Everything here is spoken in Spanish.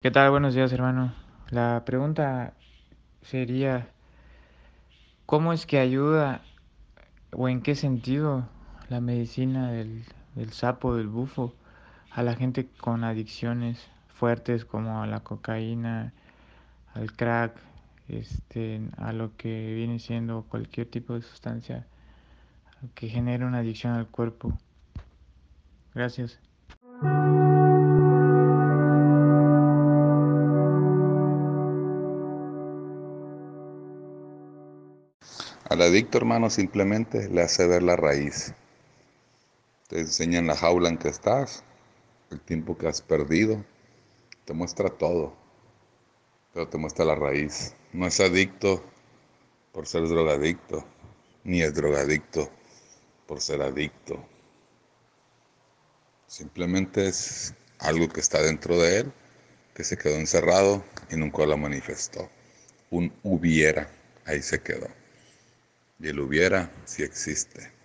¿Qué tal? Buenos días, hermano. La pregunta sería, ¿cómo es que ayuda o en qué sentido la medicina del, sapo, del bufo, a la gente con adicciones fuertes como a la cocaína, al crack, este, a lo que viene siendo cualquier tipo de sustancia que genere una adicción al cuerpo? Gracias. Al adicto, hermano, simplemente le hace ver la raíz. Te enseña en la jaula en que estás, el tiempo que has perdido. Te muestra todo, pero te muestra la raíz. No es adicto por ser drogadicto, ni es drogadicto por ser adicto. Simplemente es algo que está dentro de él, que se quedó encerrado y nunca lo manifestó. Un hubiera, ahí se quedó. Y el hubiera si existe.